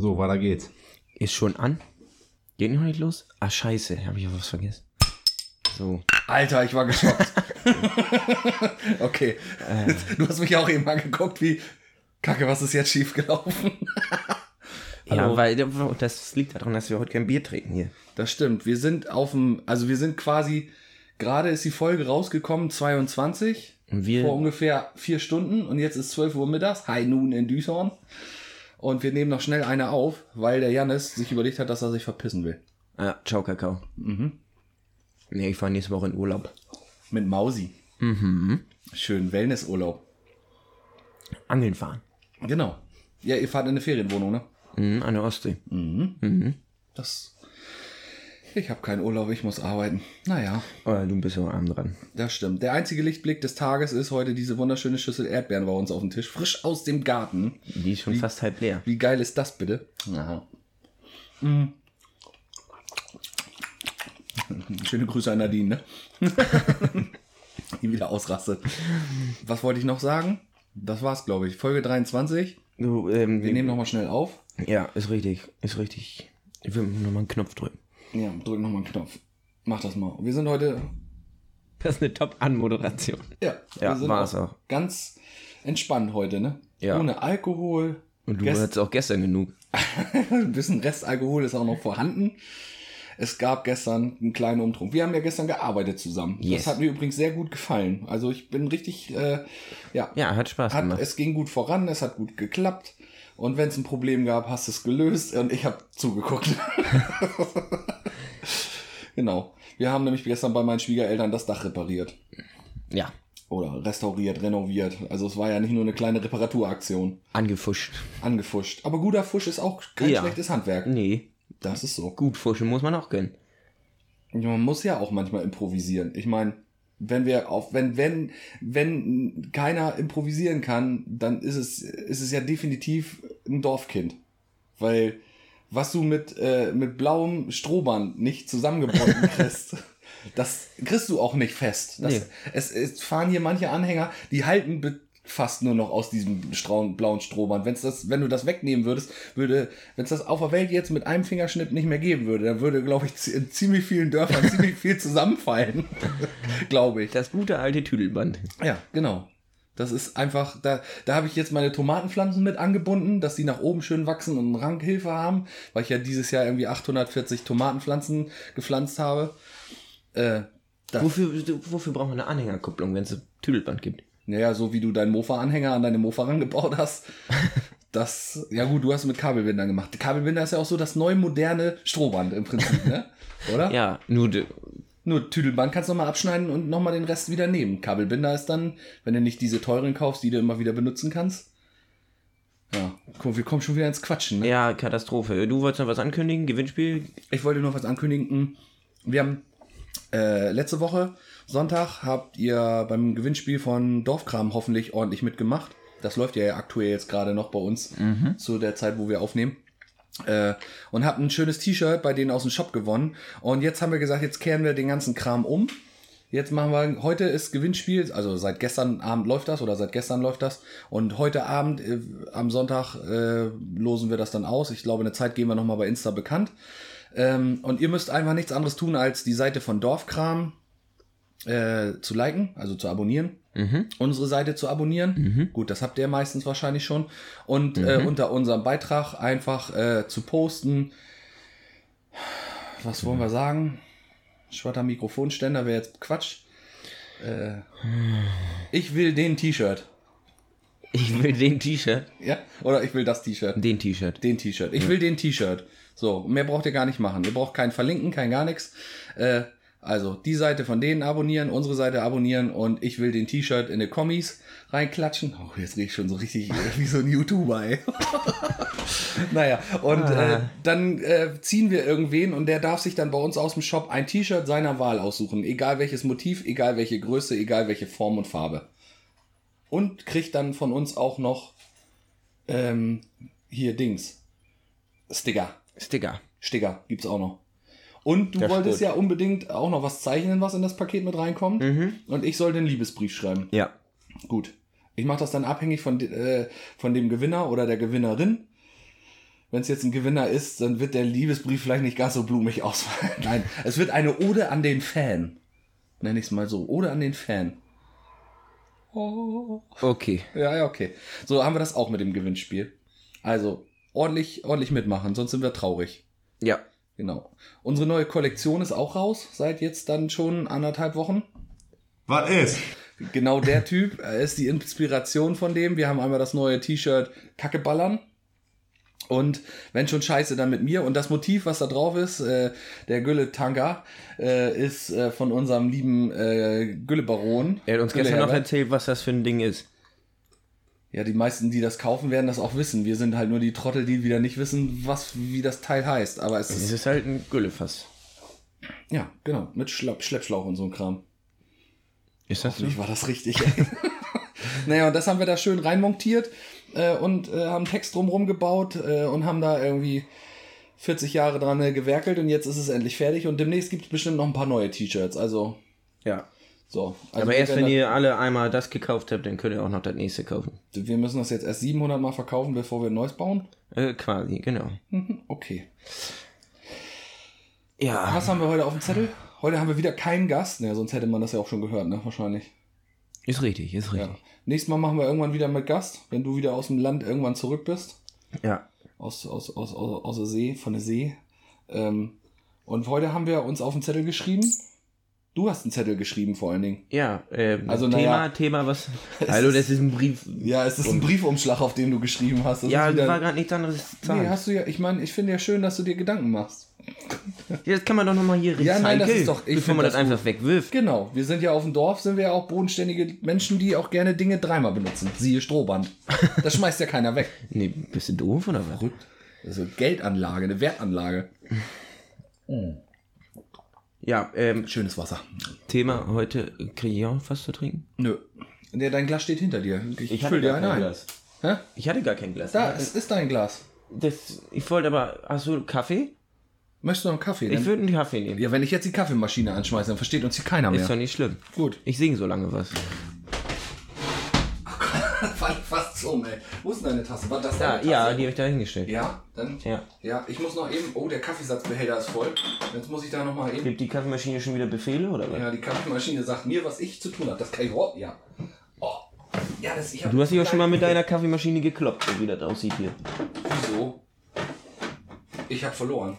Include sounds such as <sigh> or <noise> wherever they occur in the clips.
So, weiter geht's. Ist schon an? Geht noch nicht los? Ah, scheiße, habe ich was vergessen. So. Alter, ich war geschockt. <laughs> okay. Du hast mich auch eben angeguckt, wie. Kacke, was ist jetzt schiefgelaufen? <laughs> Ja, weil das liegt daran, dass wir heute kein Bier trinken hier. Das stimmt. Wir sind auf dem. Also, wir sind quasi. Gerade ist die Folge rausgekommen, 22. Und wir- Vor ungefähr vier Stunden. Und jetzt ist 12 Uhr mittags. High Noon in Düsseldorf. Und wir nehmen noch schnell eine auf, weil der Jannis sich überlegt hat, dass er sich verpissen will. Ah, ciao, Kakao. Mhm. Nee, ich fahre nächste Woche in Urlaub. Mit Mausi. Mhm. Schön Wellnessurlaub. Angeln fahren. Genau. Ja, ihr fahrt in eine Ferienwohnung, ne? Mhm, an der Ostsee. Das. Ich habe keinen Urlaub, ich muss arbeiten. Naja, Oh, du bist ja arm dran. das stimmt. Der einzige Lichtblick des Tages ist heute diese wunderschöne Schüssel Erdbeeren bei uns auf dem Tisch. Frisch aus dem Garten. Die ist schon fast halb leer. Wie geil ist das bitte? Aha. Mm. <laughs> Schöne Grüße an Nadine, ne? <laughs> Die wieder ausrastet. Was wollte ich noch sagen? Das war's, glaube ich. Folge 23. Du, ähm, Wir nehmen nochmal schnell auf. ja, ist richtig. Ist richtig. Ich will nochmal einen Knopf drücken. Ja, drück nochmal einen Knopf. Mach das mal. Wir sind heute Das ist eine Top-Anmoderation. Ja, Ja, wir sind war's auch auch. ganz entspannt heute, ne? Ja. Ohne Alkohol. Und du Gest- hattest auch gestern genug. <laughs> Ein bisschen Restalkohol ist auch noch vorhanden. Es gab gestern einen kleinen Umtrunk. Wir haben ja gestern gearbeitet zusammen. Yes. Das hat mir übrigens sehr gut gefallen. Also ich bin richtig, äh, ja, Ja, hat Spaß hat, gemacht. es ging gut voran, es hat gut geklappt. Und wenn es ein Problem gab, hast du es gelöst und ich habe zugeguckt. <laughs> genau. Wir haben nämlich gestern bei meinen Schwiegereltern das Dach repariert. Ja, Oder restauriert, renoviert. Also es war ja nicht nur eine kleine Reparaturaktion. angefuscht. Angefuscht. Aber guter Fusch ist auch kein Ja. schlechtes Handwerk. Nee, Das ist so. gut fuschen muss man auch können. Man muss ja auch manchmal improvisieren. Ich meine, wenn wir auf, wenn, wenn, wenn keiner improvisieren kann, dann ist es, ist es ja definitiv ein Dorfkind. Weil was du mit, äh, mit blauem Strohband nicht zusammengebunden <laughs> kriegst, das kriegst du auch nicht fest. Das, Nee. es, es fahren hier manche Anhänger, die halten fast nur noch aus diesem strauen, blauen Strohband. Wenn's das, wenn du das wegnehmen würdest, würde, wenn es das auf der Welt jetzt mit einem Fingerschnipp nicht mehr geben würde, dann würde, glaube ich, in ziemlich vielen Dörfern <laughs> ziemlich viel zusammenfallen. <laughs> glaube ich. Das gute alte Tüdelband. Ja, genau. Das ist einfach, da, da habe ich jetzt meine Tomatenpflanzen mit angebunden, dass die nach oben schön wachsen und Rankhilfe haben, weil ich ja dieses Jahr irgendwie 840 Tomatenpflanzen gepflanzt habe. Äh, Wofür, wofür braucht man eine Anhängerkupplung, wenn es ein Tüdelband gibt? Naja, so wie du deinen Mofa-Anhänger an deine Mofa rangebaut hast. <laughs> Das, ja gut, du hast es mit Kabelbindern gemacht. Kabelbinder ist ja auch so das neue moderne Strohband im Prinzip, ne? <laughs> Oder? Ja, nur Nur Tüdelband kannst du nochmal abschneiden und nochmal den Rest wieder nehmen. Kabelbinder ist dann, wenn du nicht diese teuren kaufst, die du immer wieder benutzen kannst. Ja, guck, wir kommen schon wieder ins Quatschen. Ne? ja, Katastrophe. Du wolltest noch was ankündigen? Gewinnspiel? Ich wollte noch was ankündigen. Wir haben äh, letzte Woche, Sonntag, habt ihr beim Gewinnspiel von Dorfkram hoffentlich ordentlich mitgemacht. Das läuft ja aktuell jetzt gerade noch bei uns zu der Zeit, wo wir aufnehmen. Äh, und habt ein schönes T-Shirt bei denen aus dem Shop gewonnen. Und jetzt haben wir gesagt, jetzt kehren wir den ganzen Kram um. Jetzt machen wir, heute ist Gewinnspiel, also seit gestern Abend läuft das oder seit gestern läuft das. Und heute Abend, äh, am Sonntag, äh, losen wir das dann aus. Ich glaube, eine Zeit geben wir nochmal bei Insta bekannt. Ähm, und ihr müsst einfach nichts anderes tun, als die Seite von Dorfkram äh, zu liken, also zu abonnieren. Unsere Seite zu abonnieren. Gut, das habt ihr meistens wahrscheinlich schon. Und äh, unter unserem Beitrag einfach äh, zu posten. Was wollen wir sagen? Schwatter Mikrofonständer wäre jetzt Quatsch. Äh, ich will den T-Shirt. Ich will den T-Shirt. Ja? Oder ich will das T-Shirt. Den T-Shirt. Den T-Shirt. Ich will den T-Shirt. So, mehr braucht ihr gar nicht machen. Ihr braucht kein Verlinken, kein gar nichts. Äh, also, die Seite von denen abonnieren, unsere Seite abonnieren und ich will den T-Shirt in die Kommis reinklatschen. Oh, jetzt riech ich schon so richtig <laughs> wie so ein YouTuber, ey. <laughs> naja, und äh, dann äh, ziehen wir irgendwen und der darf sich dann bei uns aus dem Shop ein T-Shirt seiner Wahl aussuchen. Egal welches Motiv, egal welche Größe, egal welche Form und Farbe. Und kriegt dann von uns auch noch ähm, hier Dings. Sticker. Sticker. Sticker gibt's auch noch. Und du Das wolltest stimmt. ja unbedingt auch noch was zeichnen, was in das Paket mit reinkommt. Und ich soll den Liebesbrief schreiben. Ja. Gut. Ich mache das dann abhängig von, äh, von dem Gewinner oder der Gewinnerin. wenn es jetzt ein Gewinner ist, dann wird der Liebesbrief vielleicht nicht ganz so blumig <laughs> ausfallen. Nein, es wird eine Ode an den Fan. Nenne ich es mal so. Ode an den Fan. Oh. Okay. Ja, ja, okay. So haben wir das auch mit dem Gewinnspiel. Also, ordentlich, ordentlich mitmachen, sonst sind wir traurig. Ja. Genau. Unsere neue Kollektion ist auch raus, seit jetzt dann schon anderthalb Wochen. Was ist? Genau der Typ er ist die Inspiration von dem. Wir haben einmal das neue T-Shirt Kacke ballern. Und wenn schon Scheiße, dann mit mir. Und das Motiv, was da drauf ist, äh, der Gülle Tanker, äh, ist äh, von unserem lieben äh, Gülle-Baron. Er hat uns Gülle gestern noch Herbert. erzählt, was das für ein Ding ist. Ja, die meisten, die das kaufen, werden das auch wissen. Wir sind halt nur die Trottel, die wieder nicht wissen, was, wie das Teil heißt. Aber es Es ist, ist halt ein Güllefass. ja, genau, mit Schlepp Schleppschlauch und so ein Kram. Ist das so? Hoffentlich war das richtig. <laughs> naja, und das haben wir da schön reinmontiert äh, und äh, haben Text drumherum gebaut äh, und haben da irgendwie 40 Jahre dran äh, gewerkelt und jetzt ist es endlich fertig und demnächst gibt es bestimmt noch ein paar neue T-Shirts. Also, Ja. So. Also Aber erst wenn ihr alle einmal das gekauft habt, dann könnt ihr auch noch das nächste kaufen. wir müssen das jetzt erst 700 Mal verkaufen, bevor wir ein neues bauen. Äh, quasi, genau. <laughs> Okay. Ja. Was haben wir heute auf dem Zettel? Heute haben wir wieder keinen Gast. Ja, sonst hätte man das ja auch schon gehört, ne? Wahrscheinlich. Ist richtig, ist richtig. Ja. Nächstes Mal machen wir irgendwann wieder mit Gast, wenn du wieder aus dem Land irgendwann zurück bist. Ja. aus, aus, aus, aus, aus der See, von der See. Ähm, und heute haben wir uns auf den Zettel geschrieben. Du hast einen Zettel geschrieben vor allen Dingen. Ja, ähm, Also, Thema, naja. Thema, was. <laughs> Hallo, das ist ein Brief. Ja, es ist ein Briefumschlag, auf dem du geschrieben hast. Das Ja, wieder, war gerade nichts anderes zu nee, hast du ja, ich meine, ich finde ja schön, dass du dir Gedanken machst. <laughs> Ja, das kann man doch nochmal hier recyceln, Ja, nein, das ist doch- ich bevor man das, das einfach wegwirft. Genau, wir sind ja auf dem Dorf, sind wir ja auch bodenständige Menschen, die auch gerne Dinge dreimal benutzen. Siehe Strohband. <laughs> Das schmeißt ja keiner weg. Nee, bist du doof oder was? Verrückt. Eine Geldanlage, eine Wertanlage. Ja, ähm, Schönes Wasser. Thema heute, kriege ich auch was zu trinken? Nö. Nee, dein Glas steht hinter dir. Ich, hatte füll dir ein. Glas. Hä? Ich hatte gar kein Glas. Da, es ist dein Glas. Das, ich wollte aber, hast du Kaffee? Möchtest du noch einen Kaffee? Ich Dann- würde einen Kaffee nehmen. Ja, wenn ich jetzt die Kaffeemaschine anschmeiße, dann versteht uns hier keiner mehr. Ist doch nicht schlimm. Gut. Ich singe so lange was. Um, ey. Wo ist denn deine Tasse? War das Ja, deine Tasse? ja, die habe ich da hingestellt. Ja, dann. Ja. Ja, ich muss noch eben. Oh, der Kaffeesatzbehälter ist voll. Jetzt muss ich da nochmal eben. Gibt die Kaffeemaschine schon wieder Befehle oder was? Ja, die Kaffeemaschine sagt mir, was ich zu tun habe. Das kann ich überhaupt. Ja. Oh. Ja, das ich Du hast dich auch schon mal mit deiner Kaffeemaschine gekloppt, so wie das aussieht hier. Wieso? Ich habe verloren.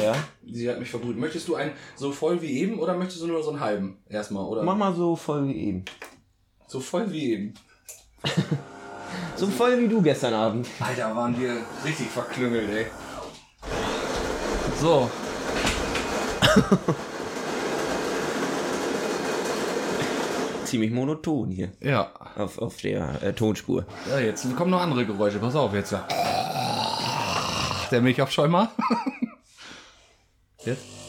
Ja? Sie hat mich verbrüht. Möchtest du einen so voll wie eben oder möchtest du nur so einen halben erstmal? Oder Mach mal so voll wie eben. so voll wie eben. <laughs> So voll wie du gestern Abend. Alter, waren wir richtig verklüngelt, ey. So. <laughs> Ziemlich monoton hier. Ja. Auf, auf der äh, Tonspur. Ja, jetzt kommen noch andere Geräusche. Pass auf jetzt. Der Milchaufschäumer. <laughs> Jetzt.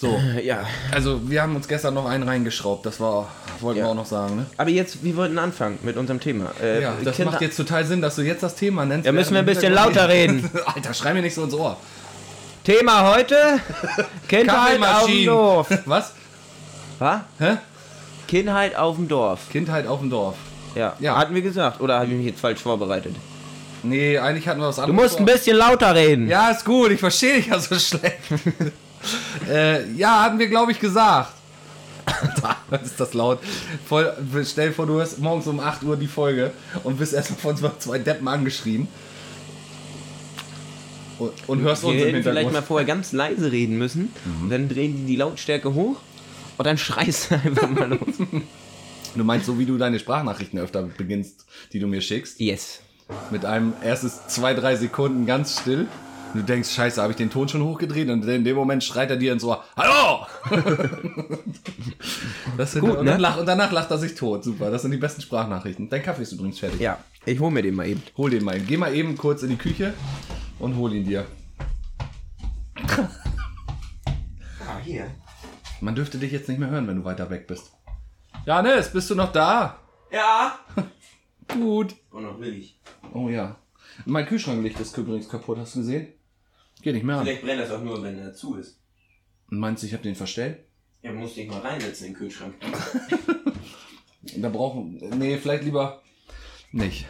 So, <laughs> ja. also wir haben uns gestern noch einen reingeschraubt. Das war, wollten Ja. wir auch noch sagen, ne? Aber jetzt, wir wollten anfangen mit unserem Thema. Äh, Ja, das Kinder- macht jetzt total Sinn, dass du jetzt das Thema nennst. Ja, müssen wir ein bisschen lauter <laughs> reden. Alter, schrei mir nicht so ins Ohr. Thema heute: <laughs> Kindheit auf dem Dorf. Was? Was? Hä? Kindheit auf dem Dorf. Kindheit auf dem Dorf. Ja. Ja. Hatten wir gesagt. Oder habe ich mich jetzt falsch vorbereitet? Nee, eigentlich hatten wir was Du anderes. musst ein vor. bisschen lauter reden. Ja, ist gut, ich verstehe dich ja so schlecht. Äh, ja, hatten wir, glaube ich, gesagt. Was <laughs> ist das laut? Voll, stell dir vor, du hörst morgens um 8 Uhr die Folge und bist erstmal von zwei Deppen angeschrien. Und, und hörst uns Wir im hätten vielleicht Hintergrund. mal vorher ganz leise reden müssen. Dann drehen die die Lautstärke hoch und dann schreist du einfach mal los. <laughs> Du meinst, so wie du deine Sprachnachrichten öfter beginnst, die du mir schickst, Yes. mit einem erstes zwei, drei Sekunden ganz still. Und du denkst, scheiße, habe ich den Ton schon hochgedreht? Und in dem Moment schreit er dir ins Ohr, Hallo! <laughs> das sind, Gut, und, ne? dann lach, und danach lacht er sich tot. Super, das sind die besten Sprachnachrichten. Dein Kaffee ist übrigens fertig. Ja, ich hol mir den mal eben. Hol den mal. Geh mal eben kurz in die Küche und hol ihn dir. Ah, hier. Man dürfte dich jetzt nicht mehr hören, wenn du weiter weg bist. Janis, bist du noch da? Ja. <laughs> Gut. Und noch will ich. Oh ja. Mein Kühlschranklicht ist übrigens kaputt, hast du gesehen? Geht nicht mehr an. Vielleicht brennt das auch nur, wenn er zu ist. Meinst du, ich habe den verstellt? Ja, musst dich mal reinsetzen in den Kühlschrank. <laughs> Da brauchen. Nee, vielleicht lieber. Nicht.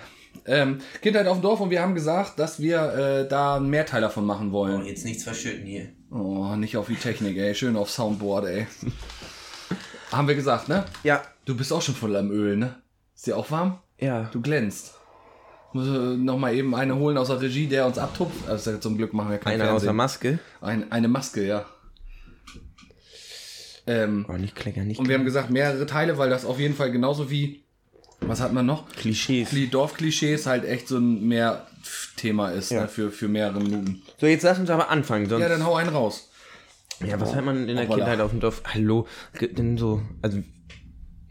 Ähm, Kindheit auf dem Dorf und wir haben gesagt, dass wir äh, da einen Mehrteil davon machen wollen. jetzt nichts verschütten hier. Oh, nicht auf die Technik, ey. Schön auf Soundboard, ey. haben wir gesagt, ne? Ja. Du bist auch schon voll am Öl, ne? Ist dir auch warm? Ja. Du glänzt. Muss äh, noch mal eben eine holen aus der Regie, der uns abtupft. Also zum Glück machen wir kein Einer aus der. Maske. Ein, eine Maske, ja. Ähm, Oh, nicht kleckern, nicht und wir haben gesagt, mehrere Teile, weil das auf jeden Fall genauso wie, was hat man noch? Klischees. Die Dorfklischees halt echt so ein mehr Thema ist Ja. ne, für, für mehrere Minuten. So, jetzt lass uns aber anfangen. Sonst Ja, dann hau einen raus. Ja, was hat man in der Hoppala. Kindheit auf dem Dorf? Hallo, denn so, also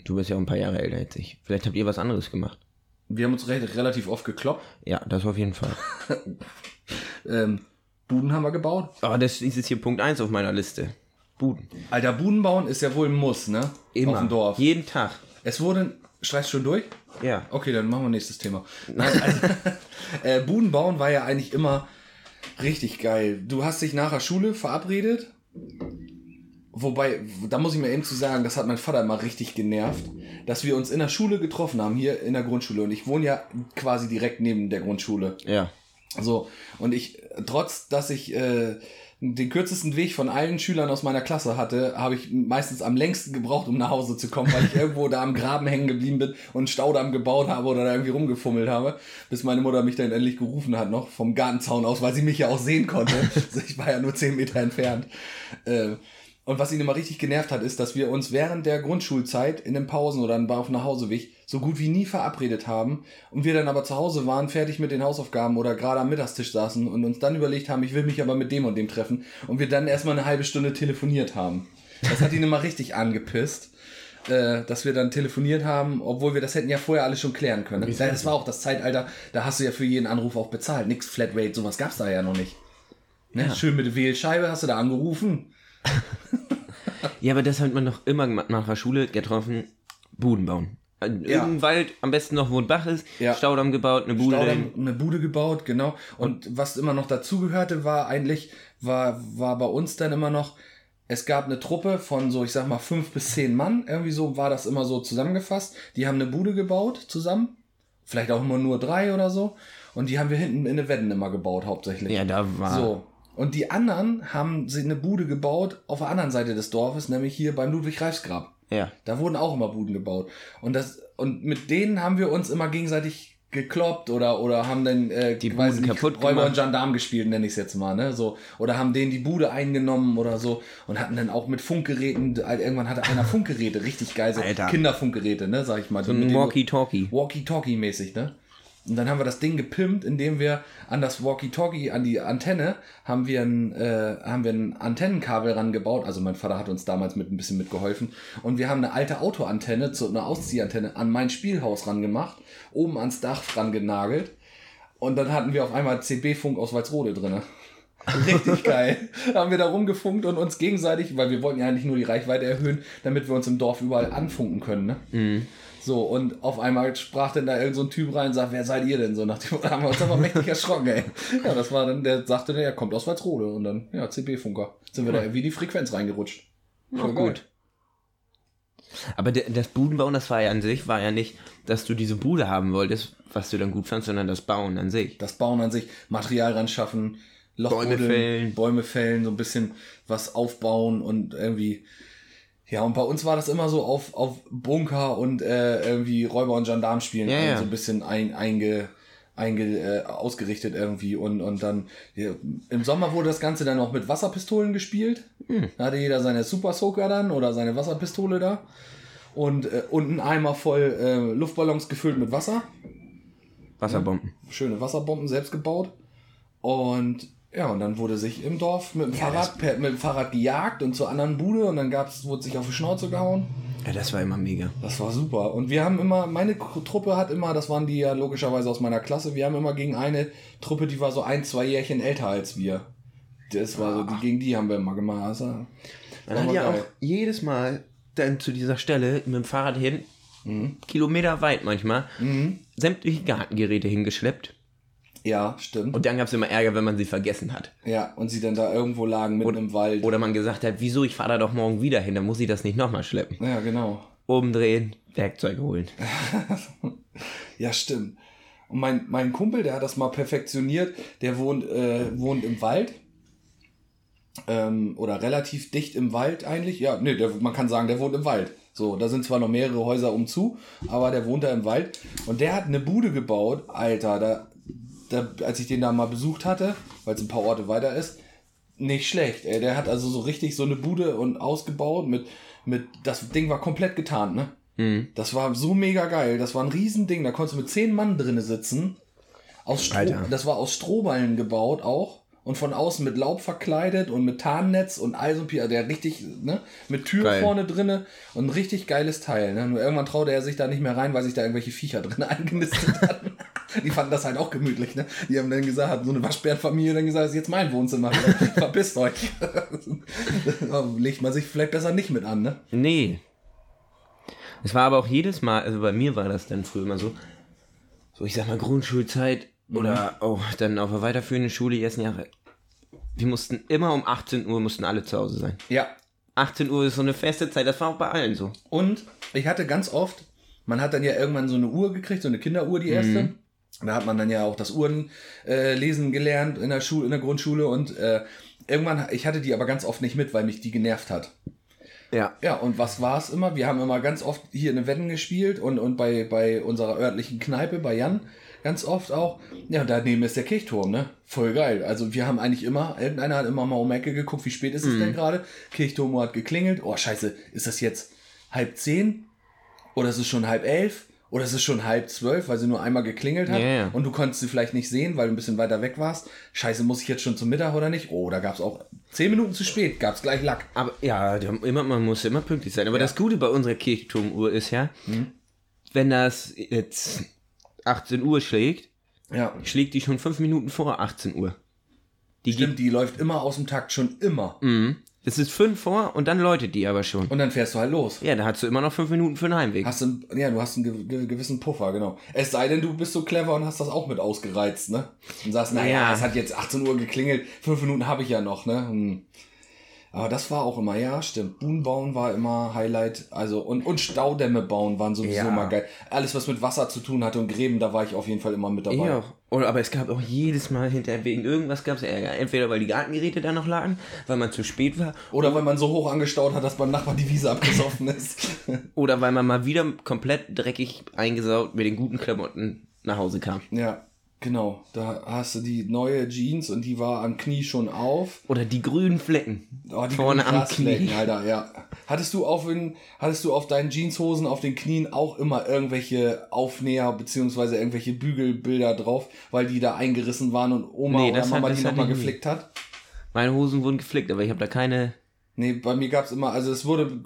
du bist ja auch ein paar Jahre älter als ich. Vielleicht habt ihr was anderes gemacht. Wir haben uns relativ oft gekloppt. Ja, das auf jeden Fall. <laughs> Ähm, Buden haben wir gebaut. Aber das ist jetzt hier Punkt 1 auf meiner Liste. Buden. Alter, Buden bauen ist ja wohl ein Muss, ne? Immer. Auf dem Dorf. Jeden Tag. Es wurde. Streichst schon durch? Ja. Okay, dann machen wir nächstes Thema. Nein, also, <laughs> äh, Buden bauen war ja eigentlich immer richtig geil. Du hast dich nach der Schule verabredet. Wobei, da muss ich mir eben zu sagen, das hat mein Vater immer richtig genervt, dass wir uns in der Schule getroffen haben, hier in der Grundschule. Und ich wohne ja quasi direkt neben der Grundschule. Ja. So, und ich, trotz dass ich äh, den kürzesten Weg von allen Schülern aus meiner Klasse hatte, habe ich meistens am längsten gebraucht, um nach Hause zu kommen, weil ich <laughs> irgendwo da am Graben hängen geblieben bin und einen Staudamm gebaut habe oder da irgendwie rumgefummelt habe, bis meine Mutter mich dann endlich gerufen hat, noch vom Gartenzaun aus, weil sie mich ja auch sehen konnte. <laughs> Also ich war ja nur zehn Meter entfernt. Äh, und was ihn immer richtig genervt hat, ist, dass wir uns während der Grundschulzeit in den Pausen oder auf dem Nachhauseweg so gut wie nie verabredet haben und wir dann aber zu Hause waren, fertig mit den Hausaufgaben oder gerade am Mittagstisch saßen und uns dann überlegt haben, ich will mich aber mit dem und dem treffen und wir dann erstmal eine halbe Stunde telefoniert haben. Das hat ihn immer richtig angepisst, äh, dass wir dann telefoniert haben, obwohl wir das hätten ja vorher alles schon klären können. Das, war auch das Zeitalter, da hast du ja für jeden Anruf auch bezahlt. Nix Flatrate, sowas gab's da ja noch nicht. Ne? Schön mit der Wählscheibe hast du da angerufen. <laughs> Ja, aber das hat man doch immer gemacht, nach der Schule getroffen, Buden bauen. In Ja. Irgendein Wald, am besten noch, wo ein Bach ist, Ja. Staudamm gebaut, eine Bude. Staudamm, eine Bude gebaut, genau. Und was immer noch dazugehörte, war eigentlich, war, war bei uns dann immer noch, es gab eine Truppe von so, ich sag mal, fünf bis zehn Mann, irgendwie so war das immer so zusammengefasst. Die haben eine Bude gebaut zusammen. Vielleicht auch immer nur drei oder so. Und die haben wir hinten in den Wedden immer gebaut, hauptsächlich. Ja, da war. So. Und die anderen haben sie eine Bude gebaut auf der anderen Seite des Dorfes, nämlich hier beim Ludwig-Reifsgrab. Ja. Da wurden auch immer Buden gebaut. Und das, und mit denen haben wir uns immer gegenseitig gekloppt oder, oder haben dann, äh, Die Buden kaputt Räuber gemacht. und Gendarm gespielt, nenne ich es jetzt mal, ne, so. Oder haben denen die Bude eingenommen oder so und hatten dann auch mit Funkgeräten, irgendwann hatte einer Funkgeräte, richtig geil, so Alter. Kinderfunkgeräte, ne, sag ich mal. So ein denen du- Walkie-Talkie. Walkie-Talkie-mäßig, ne? Und dann haben wir das Ding gepimpt, indem wir an das Walkie-Talkie, an die Antenne, haben wir ein, äh, haben wir ein Antennenkabel rangebaut. Also mein Vater hat uns damals mit ein bisschen mitgeholfen. Und wir haben eine alte Autoantenne, zu einer Ausziehantenne, an mein Spielhaus rangemacht, oben ans Dach rangenagelt. Und dann hatten wir auf einmal CB-Funk aus Walsrode drinne. <laughs> Richtig geil. Da haben wir da rumgefunkt und uns gegenseitig, weil wir wollten ja eigentlich nur die Reichweite erhöhen, damit wir uns im Dorf überall anfunken können, ne? So, und auf einmal sprach dann da irgend so ein Typ rein und sagt, wer seid ihr denn? So, nach dem haben wir uns aber <laughs> mächtig erschrocken, ey. Ja, das war dann, der sagte, der kommt aus Walsrode und dann, ja, CB-Funker. Sind wir da wie die Frequenz reingerutscht. Voll geil. gut. Aber der, das Budenbauen, das war ja an sich, war ja nicht, dass du diese Bude haben wolltest, was du dann gut fandst, sondern das Bauen an sich. Das Bauen an sich, Material ran schaffen, Loch Bäume fällen. Bäume fällen, so ein bisschen was aufbauen und irgendwie. Ja, und bei uns war das immer so auf, auf Bunker und äh, irgendwie Räuber und Gendarm spielen, Ja, ja. so ein bisschen ein, einge, einge, äh, ausgerichtet irgendwie. Und, und dann ja, im Sommer wurde das Ganze dann auch mit Wasserpistolen gespielt. Hm. Da hatte jeder seine Super Soaker dann oder seine Wasserpistole da. Und äh, unten Eimer voll äh, Luftballons gefüllt mit Wasser Wasserbomben. schöne Wasserbomben selbst gebaut. Und ja, und dann wurde sich im Dorf mit dem, Fahrrad, per, mit dem Fahrrad gejagt und zur anderen Bude und dann gab's, wurde sich auf die Schnauze gehauen. Ja, das war immer mega. Das war super. Und wir haben immer, meine Truppe hat immer, das waren die ja logischerweise aus meiner Klasse, wir haben immer gegen eine Truppe, die war so ein, zwei Jährchen älter als wir. Das war so, die, gegen die haben wir immer gemacht. Also, Man war hat ja geil. auch jedes Mal dann zu dieser Stelle mit dem Fahrrad hin, Mhm. Kilometer weit manchmal, sämtliche Gartengeräte hingeschleppt. Ja, stimmt. Und dann gab es immer Ärger, wenn man sie vergessen hat. ja, und sie dann da irgendwo lagen mitten im Wald. Oder man gesagt hat, wieso, ich fahre da doch morgen wieder hin, dann muss ich das nicht nochmal schleppen. ja, genau. umdrehen, Werkzeug holen. <laughs> Ja, stimmt. Und mein, mein Kumpel, der hat das mal perfektioniert, der wohnt, äh, wohnt im Wald. Ähm, oder relativ dicht im Wald eigentlich. Ja, nee, der, man kann sagen, der wohnt im Wald. So, da sind zwar noch mehrere Häuser umzu, aber der wohnt da im Wald. Und der hat eine Bude gebaut, Alter, da, da, als ich den da mal besucht hatte, weil es ein paar Orte weiter ist, nicht schlecht. Ey. Der hat also so richtig so eine Bude und ausgebaut mit, mit, das Ding war komplett getarnt, ne? Das war so mega geil. Das war ein Riesending. Da konntest du mit zehn Mann drinnen sitzen. Aus Stroh, Alter. das war aus Strohballen gebaut auch. Und von außen mit Laub verkleidet und mit Tarnnetz und Eis und Pi- der richtig, ne, mit Tür Geil. vorne drinne und ein richtig geiles Teil. Ne? Nur irgendwann traute er sich da nicht mehr rein, weil sich da irgendwelche Viecher drin <laughs> eingenistet hatten. Die fanden das halt auch gemütlich, ne? Die haben dann gesagt, hat so eine Waschbärenfamilie dann gesagt, das ist jetzt mein Wohnzimmer. <laughs> Verpisst euch. <laughs> Legt man sich vielleicht besser nicht mit an, ne? Nee. Es war aber auch jedes Mal, also bei mir war das dann früher immer so, so ich sag mal Grundschulzeit oder auch dann auf der weiterführenden Schule ersten Jahre. Wir mussten immer um 18 Uhr mussten alle zu Hause sein. Ja, 18 Uhr ist so eine feste Zeit, das war auch bei allen so. Und ich hatte ganz oft, man hat dann ja irgendwann so eine Uhr gekriegt, so eine Kinderuhr, die erste. Da hat man dann ja auch das Uhrenlesen äh, lesen gelernt in der Schule, in der Grundschule und äh, irgendwann, ich hatte die aber ganz oft nicht mit, weil mich die genervt hat. Ja. Ja, und was war es immer? Wir haben immer ganz oft hier eine Wetten gespielt und, und bei, bei unserer örtlichen Kneipe, bei Jan, ganz oft auch. Ja, daneben ist der Kirchturm, ne? Voll geil. Also wir haben eigentlich immer, irgendeiner hat immer mal um Ecke geguckt, wie spät ist es denn gerade? Kirchturm hat geklingelt. Oh, scheiße, ist das jetzt halb zehn? Oder ist es schon halb elf? Oder ist es schon halb zwölf, weil sie nur einmal geklingelt hat Ja, ja. und du konntest sie vielleicht nicht sehen, weil du ein bisschen weiter weg warst. Scheiße, muss ich jetzt schon zum Mittag oder nicht? Oh, da gab's auch zehn Minuten zu spät, gab's gleich Lack. Aber ja, immer, man muss immer pünktlich sein. Aber das Gute bei unserer Kirchturmuhr ist ja, wenn das jetzt 18 Uhr schlägt, Ja, schlägt die schon fünf Minuten vor 18 Uhr. Die stimmt, die läuft immer aus dem Takt, schon immer. Mhm. es ist fünf vor und dann läutet die aber schon. Und dann fährst du halt los. Ja, da hast du immer noch fünf Minuten für den Heimweg. Hast du, ja, du hast einen ge ge gewissen Puffer, genau. Es sei denn, du bist so clever und hast das auch mit ausgereizt, ne? Und sagst, naja, Ja. es hat jetzt 18 Uhr geklingelt, fünf Minuten habe ich ja noch, ne? Hm. Aber das war auch immer, ja, stimmt. Buhn bauen war immer Highlight. Also, und, und Staudämme bauen waren sowieso Ja. immer geil. Alles, was mit Wasser zu tun hatte und Gräben, da war ich auf jeden Fall immer mit dabei. Ja, aber es gab auch jedes Mal hinterher wegen irgendwas gab es Ärger. Entweder weil die Gartengeräte da noch lagen, weil man zu spät war, Oder weil man so hoch angestaut hat, dass beim Nachbarn die Wiese abgesoffen ist. <laughs> oder weil man mal wieder komplett dreckig eingesaut mit den guten Klamotten nach Hause kam. ja, genau. Da hast du die neue Jeans und die war am Knie schon auf. Oder die grünen Flecken Oh, die vorne grünen am Knie. Alter, ja. Hattest du auf den, hattest du auf deinen Jeanshosen auf den Knien auch immer irgendwelche Aufnäher beziehungsweise irgendwelche Bügelbilder drauf, weil die da eingerissen waren und Oma Nee, oder Mama hat- die nochmal geflickt hat? Meine Hosen wurden geflickt, aber ich habe da keine. Nee, bei mir gab's immer, also es wurde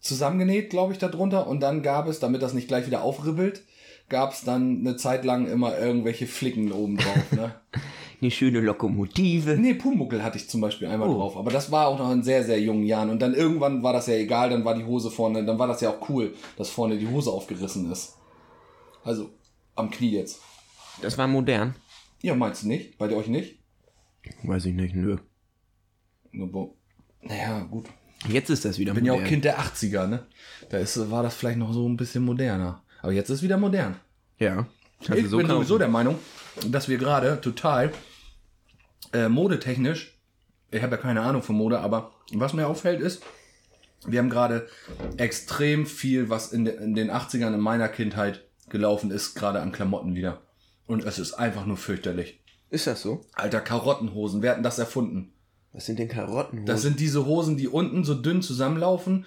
zusammengenäht, glaube ich, darunter und dann gab es, damit das nicht gleich wieder aufribbelt, gab's dann eine Zeit lang immer irgendwelche Flicken oben drauf, ne? <laughs> Eine schöne Lokomotive. Nee, Pumuckel hatte ich zum Beispiel einmal Oh. drauf. Aber das war auch noch in sehr, sehr jungen Jahren. Und dann irgendwann war das ja egal, dann war die Hose vorne, dann war das ja auch cool, dass vorne die Hose aufgerissen ist. Also, am Knie jetzt. Das war modern. Ja, meinst du nicht? Bei euch nicht? Weiß ich nicht, nö. Naja, gut. Jetzt ist das wieder Ich bin ja modern. auch Kind der 80er, ne? Da ist, war das vielleicht noch so ein bisschen moderner. Aber jetzt ist wieder modern. Ja. Kannst Ich so bin sowieso der Meinung, dass wir gerade total äh, modetechnisch, ich habe ja keine Ahnung von Mode, aber was mir auffällt ist, wir haben gerade extrem viel, was in, de, in den 80ern in meiner Kindheit gelaufen ist, gerade an Klamotten wieder. Und es ist einfach nur fürchterlich. Ist das so? Alter, Karottenhosen, wer hat denn das erfunden? Was sind denn Karotten? Das sind diese Hosen, die unten so dünn zusammenlaufen,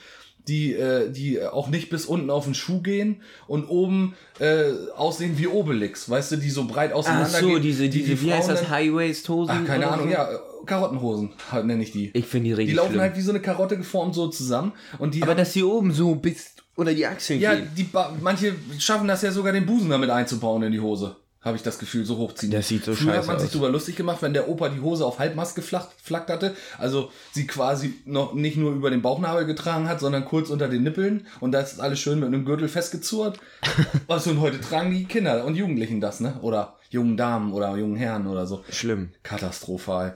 die, äh, die auch nicht bis unten auf den Schuh gehen und oben äh, aussehen wie Obelix, weißt du, die so breit Ach auseinander so, gehen. diese, die, diese, die wie heißt das, High-Waist-Hosen? Ach, keine Ahnung, so? ja, Karottenhosen halt, nenne ich die. Ich finde die Die richtig laufen schlimm. halt wie so eine Karotte geformt so zusammen und die aber haben- dass hier oben so bis unter die Achseln ja, die ba- manche schaffen das ja sogar den Busen damit einzubauen in die Hose. Habe ich das Gefühl, so hochziehen. Das sieht so Früher hat scheiße man sich aus. drüber lustig gemacht, wenn der Opa die Hose auf Halbmast geflackt flackt hatte. Also sie quasi noch nicht nur über den Bauchnabel getragen hat, sondern kurz unter den Nippeln. Und das ist alles schön mit einem Gürtel festgezurrt. <laughs> Was und heute tragen die Kinder und Jugendlichen das, ne? Oder jungen Damen oder jungen Herren oder so. Schlimm. Katastrophal.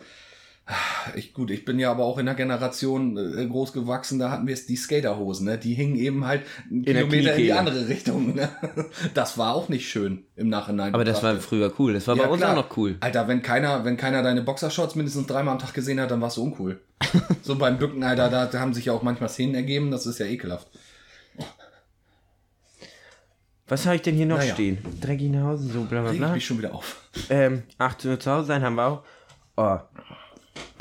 Ich, gut, ich bin ja aber auch in der Generation äh, groß gewachsen, da hatten wir die Skaterhosen, ne? Die hingen eben halt einen der Kilometer in die andere Richtung. Ne? <laughs> Das war auch nicht schön im Nachhinein. Aber das war früher cool. Das war bei uns auch noch cool. Alter, wenn keiner, wenn keiner deine Boxershorts mindestens dreimal am Tag gesehen hat, dann warst du uncool. <laughs> so beim Bücken, Alter, da, da haben sich ja auch manchmal Szenen ergeben, das ist ja ekelhaft. Was habe ich denn hier noch Naja. stehen? Dreckigenhausen, so bla bla Reg ich bla. mich schon wieder auf. Ähm, 18 Uhr zu Hause sein haben wir auch. Oh,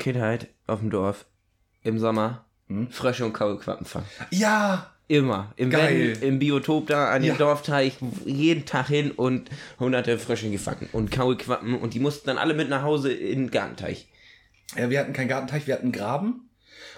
Kindheit auf dem Dorf. Im Sommer. Hm? Frösche und Kaulquappen fangen. Ja! Immer. Im, Geil. Wedding, Im Biotop da an dem Ja. Dorfteich. Jeden Tag hin und hunderte Frösche gefangen. Und Kaulquappen. Und die mussten dann alle mit nach Hause in den Gartenteich. Ja, wir hatten keinen Gartenteich, wir hatten Graben.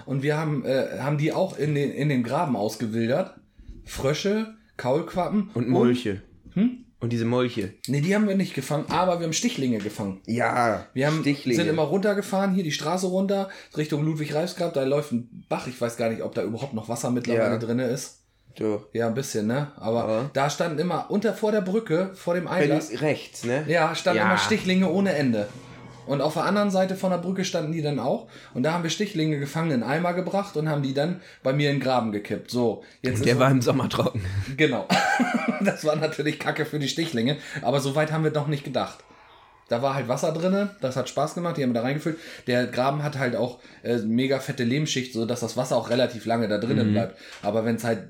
Und wir haben, äh, haben die auch in den, in den Graben ausgewildert. Frösche, Kaulquappen Und Molche. Hm? Und diese Molche. Nee, die haben wir nicht gefangen, aber wir haben Stichlinge gefangen. Ja. Wir haben, Stichlinge. sind immer runtergefahren, hier die Straße runter, Richtung Ludwig-Reifsgrab, da läuft ein Bach. Ich weiß gar nicht, ob da überhaupt noch Wasser mittlerweile Ja. drinne ist. So. Ja, ein bisschen, ne? Aber Ja. da standen immer unter vor der Brücke, vor dem Einlass, rechts, ne? ja, standen Ja. immer Stichlinge ohne Ende. Und auf der anderen Seite von der Brücke standen die dann auch. Und da haben wir Stichlinge gefangen in Eimer gebracht und haben die dann bei mir in den Graben gekippt. So, jetzt Der ist war im Sommer trocken. Genau. <laughs> das war natürlich Kacke für die Stichlinge, aber so weit haben wir noch nicht gedacht. Da war halt Wasser drinne, das hat Spaß gemacht, die haben wir da reingefüllt. Der Graben hat halt auch äh, mega fette Lehmschicht, so dass das Wasser auch relativ lange da drinnen bleibt. Aber wenn es halt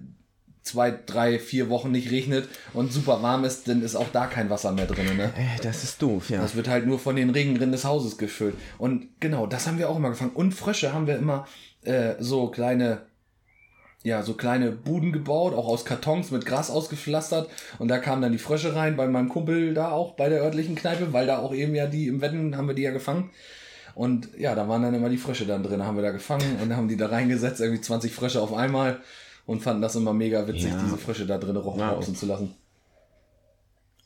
zwei, drei, vier Wochen nicht regnet und super warm ist, dann ist auch da kein Wasser mehr drin. Ne? Äh, Das ist doof, ja. Das wird halt nur von den Regenrinnen des Hauses gefüllt. Und genau, das haben wir auch immer gefangen. Und Frösche haben wir immer äh, so kleine, ja, so kleine Buden gebaut, auch aus Kartons mit Gras ausgepflastert. Und da kamen dann die Frösche rein bei meinem Kumpel da auch bei der örtlichen Kneipe, weil da auch eben ja die im Wetten haben wir die ja gefangen. Und ja, da waren dann immer die Frösche dann drin, haben wir da gefangen und haben die da reingesetzt, irgendwie 20 Frösche auf einmal und fanden das immer mega witzig, Ja. diese Frösche da drin Wow. rauchen zu lassen.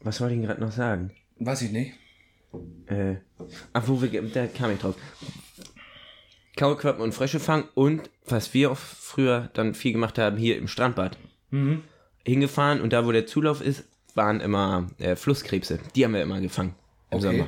Was wollte ich gerade noch sagen? Weiß ich nicht. Äh, ach, wo wir, da kam ich drauf. Kaulquappen und Frösche fangen und, was wir auch früher dann viel gemacht haben, hier im Strandbad. Mhm. Hingefahren und da, wo der Zulauf ist, waren immer äh, Flusskrebse. Die haben wir immer gefangen im Okay. Sommer.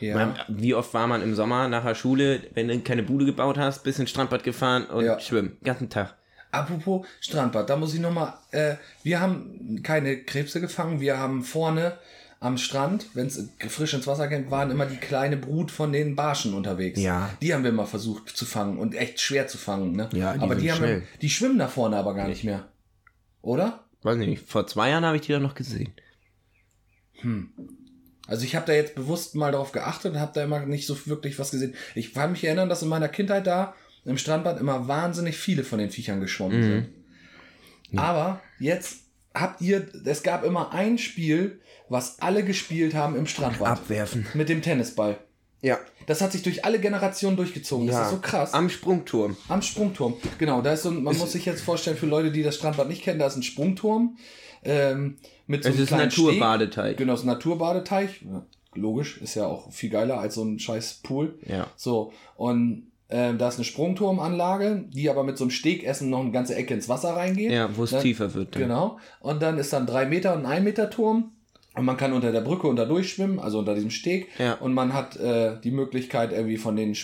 Ja. Man, wie oft war man im Sommer nach der Schule, wenn du keine Bude gebaut hast, bis ins Strandbad gefahren und Ja. schwimmen. Ganzen Tag. Apropos Strandbad, da muss ich nochmal, äh, wir haben keine Krebse gefangen, wir haben vorne am Strand, wenn es frisch ins Wasser geht, waren immer die kleine Brut von den Barschen unterwegs. Ja. Die haben wir mal versucht zu fangen und echt schwer zu fangen, ne? Ja, die aber die haben wir, die schwimmen da vorne aber gar nicht mehr. Oder? Weiß nicht, vor zwei Jahren habe ich die doch noch gesehen. Also ich habe da jetzt bewusst mal drauf geachtet und habe da immer nicht so wirklich was gesehen. Ich kann mich erinnern, dass in meiner Kindheit da im Strandbad immer wahnsinnig viele von den Viechern geschwommen sind. Aber jetzt habt ihr, es gab immer ein Spiel, was alle gespielt haben im Strandbad. Abwerfen. Mit dem Tennisball. Ja. Das hat sich durch alle Generationen durchgezogen. Das ist so krass. Am Sprungturm. Am Sprungturm. Genau, da ist so ein, man muss sich jetzt vorstellen, für Leute, die das Strandbad nicht kennen, da ist ein Sprungturm. Ähm, mit so Es einem ist ein kleinen Steg. Naturbadeteich. Genau, es ist ein Naturbadeteich. Ja, Logisch, ist ja auch viel geiler als so ein scheiß Pool. Ja. So, und ähm, da ist eine Sprungturmanlage, die aber mit so einem Stegessen noch eine ganze Ecke ins Wasser reingeht. Ja, wo es Dann- tiefer wird. Dann. Genau. Und dann ist dann drei Meter und ein Meter Turm. Und man kann unter der Brücke unter durchschwimmen, also unter diesem Steg. Ja. Und man hat äh, die Möglichkeit, irgendwie von, den,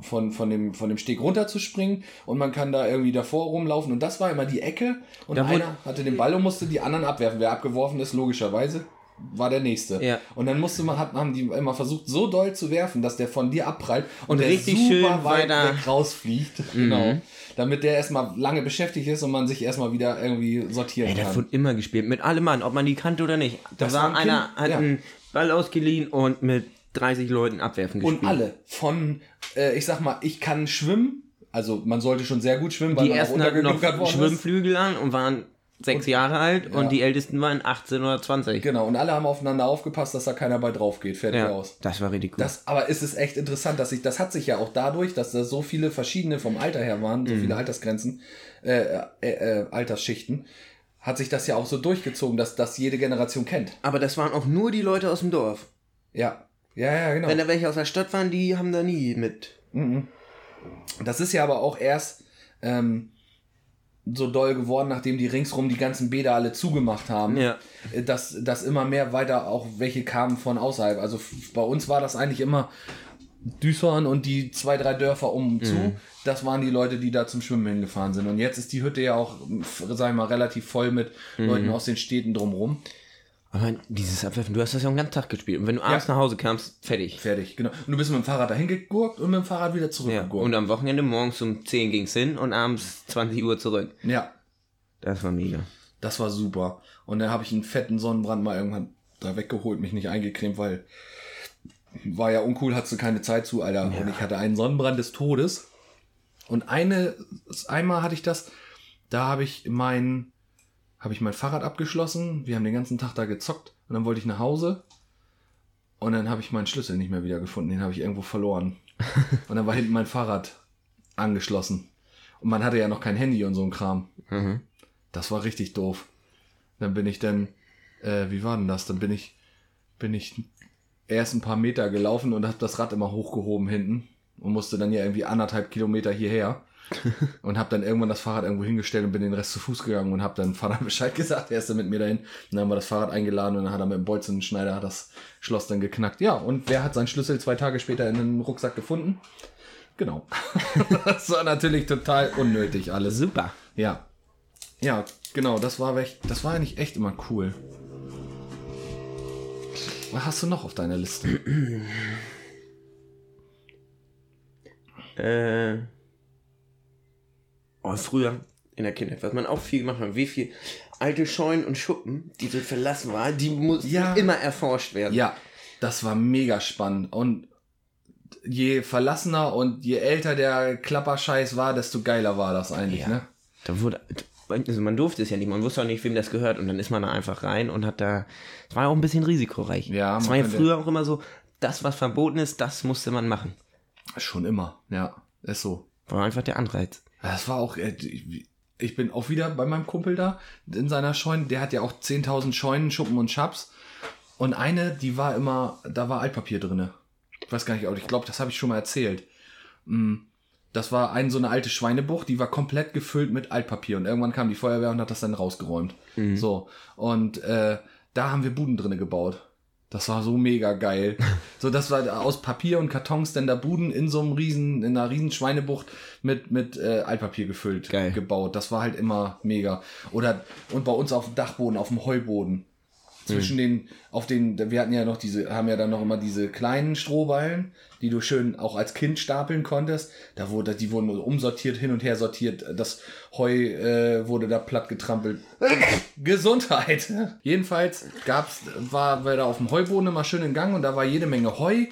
von, von, dem, von dem Steg runterzuspringen. Und man kann da irgendwie davor rumlaufen. Und das war immer die Ecke. Und Da einer hatte den Ball und musste die anderen abwerfen. Wer abgeworfen ist, logischerweise, war der nächste. Ja. Und dann musste man, haben die immer versucht, so doll zu werfen, dass der von dir abprallt Und der richtig super schön weit weiter- weg rausfliegt. Genau. Damit der erstmal lange beschäftigt ist und man sich erstmal wieder irgendwie sortieren Ey, der kann. wurde immer gespielt. Mit allem Mann, ob man die kannte oder nicht. Da Das war ein einer, Kind, hat ja. einen Ball ausgeliehen und mit 30 Leuten abwerfen gespielt. Und alle. Von, äh, ich sag mal, ich kann schwimmen. Also man sollte schon sehr gut schwimmen, weil Die man ersten auch hatten noch worden ist. Schwimmflügel an und waren sechs Jahre alt Ja. und die ältesten waren 18 oder 20. Genau, und alle haben aufeinander aufgepasst, dass da keiner bei drauf geht. Fertig Ja, aus. das war richtig cool. Das, aber ist es echt interessant, dass sich, das hat sich ja auch dadurch, dass da so viele verschiedene vom Alter her waren, so Mhm. viele Altersgrenzen, äh, äh, äh, Altersschichten, hat sich das ja auch so durchgezogen, dass das jede Generation kennt. Aber das waren auch nur die Leute aus dem Dorf. Ja. Ja, ja, genau. Wenn da welche aus der Stadt waren, die haben da nie mit. Das ist ja aber auch erst ähm, so doll geworden, nachdem die ringsrum die ganzen Bäder alle zugemacht haben. Ja. Äh, Dass, dass immer mehr weiter auch welche kamen von außerhalb. Also bei uns war das eigentlich immer Düsseldorf und die zwei, drei Dörfer um zu, das waren die Leute, die da zum Schwimmen hingefahren sind. Und jetzt ist die Hütte ja auch, sag ich mal, relativ voll mit Leuten aus den Städten drumrum. Aber dieses Abwerfen, du hast das ja den ganzen Tag gespielt. Und wenn du abends nach Hause kamst, fertig. Fertig, genau. Und du bist mit dem Fahrrad dahin gegurkt und mit dem Fahrrad wieder Ja. zurückgegurkt. Und am Wochenende morgens um 10 ging's hin und abends 20 Uhr zurück. Ja, Das war mega. das war super. Und dann habe ich einen fetten Sonnenbrand mal irgendwann da weggeholt, mich nicht eingecremt, weil war ja uncool, hattest du keine Zeit zu, Alter. Und ich hatte einen Sonnenbrand des Todes. Und eine, einmal hatte ich das, da habe ich mein, habe ich mein Fahrrad abgeschlossen. Wir haben den ganzen Tag da gezockt und dann wollte ich nach Hause. Und dann habe ich meinen Schlüssel nicht mehr wieder gefunden. Den habe ich irgendwo verloren. <laughs> und dann war hinten mein Fahrrad angeschlossen. Und man hatte ja noch kein Handy und so ein Kram. Mhm. Das war richtig doof. Dann bin ich dann, äh, wie war denn das? Dann bin ich, bin ich erst ein paar Meter gelaufen und habe das Rad immer hochgehoben hinten und musste dann ja irgendwie anderthalb Kilometer hierher <laughs> und habe dann irgendwann das Fahrrad irgendwo hingestellt und bin den Rest zu Fuß gegangen und habe dann <laughs> Vater Bescheid gesagt, er ist dann mit mir dahin. Und dann haben wir das Fahrrad eingeladen und dann hat er mit dem Bolzenschneider hat das Schloss dann geknackt. Ja, und wer hat seinen Schlüssel zwei Tage später in den Rucksack gefunden? Genau. <laughs> das war natürlich total unnötig alles. Super. Ja. Ja, genau, das war echt, das war eigentlich echt immer cool. Was hast du noch auf deiner Liste? Äh. Oh, früher in der Kindheit, was man auch viel gemacht hat, wie viel alte Scheunen und Schuppen, die so verlassen waren, die mussten Ja. immer erforscht werden. Ja, das war mega spannend. Und je verlassener und je älter der Klapperscheiß war, desto geiler war das eigentlich, Ja. ne? Da wurde, also man durfte es ja nicht, man wusste auch nicht, wem das gehört und dann ist man da einfach rein und hat da, es war ja auch ein bisschen risikoreich. Ja, es war ja früher auch immer so, das, was verboten ist, das musste man machen. Schon immer, ja. Ist so. War einfach der Anreiz. Das war auch, äh, ich bin auch wieder bei meinem Kumpel da in seiner Scheune. Der hat ja auch 10.000 Scheunen, Schuppen und Schaps. Und eine, die war immer, da war Altpapier drinne. Ich weiß gar nicht, aber ich glaube, das habe ich schon mal erzählt. Mm, Das war ein, so eine alte Schweinebucht, die war komplett gefüllt mit Altpapier. Und irgendwann kam die Feuerwehr und hat das dann rausgeräumt. So. Und äh, da haben wir Buden drinne gebaut. Das war so mega geil. <laughs> So, das war aus Papier und Kartons denn da Buden in so einem riesen, in einer riesen Schweinebucht mit, mit äh, Altpapier gefüllt Geil. gebaut. Das war halt immer mega. Oder, und bei uns auf dem Dachboden, auf dem Heuboden. Zwischen den, auf den, wir hatten ja noch diese, haben ja dann noch immer diese kleinen Strohballen, die du schön auch als Kind stapeln konntest. Da wurde, die wurden umsortiert, hin und her sortiert. Das Heu äh, wurde da platt getrampelt. <laughs> Gesundheit. Jedenfalls gab's, war, war da auf dem Heuboden immer schön in Gang und da war jede Menge Heu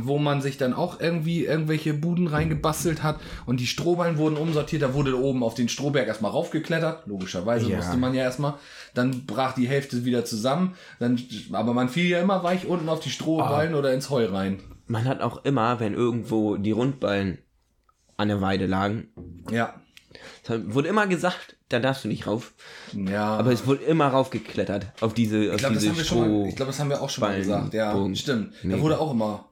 wo man sich dann auch irgendwie irgendwelche Buden reingebastelt hat und die Strohballen wurden umsortiert, da wurde oben auf den Strohberg erstmal raufgeklettert, logischerweise Ja. musste man ja erstmal, dann brach die Hälfte wieder zusammen, dann, aber man fiel ja immer weich unten auf die Strohballen oder ins Heu rein. Man hat auch immer, wenn irgendwo die Rundballen an der Weide lagen, Ja, es wurde immer gesagt, da darfst du nicht rauf. ja. Aber es wurde immer raufgeklettert auf diese, auf ich glaube, das, diese haben wir schon mal- ich glaub, das haben wir auch schon mal gesagt, ja, Bogen. stimmt. Da wurde auch immer,